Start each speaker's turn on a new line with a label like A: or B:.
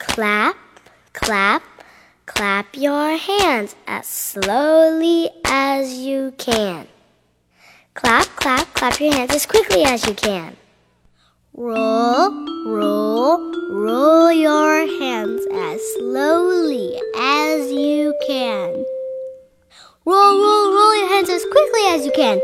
A: Clap, clap, clap your hands as slowly as you can. Clap, clap, clap your hands as quickly as you can. Roll, roll, roll your hands as slowly as you can. Roll, roll, roll your hands as quickly as you can.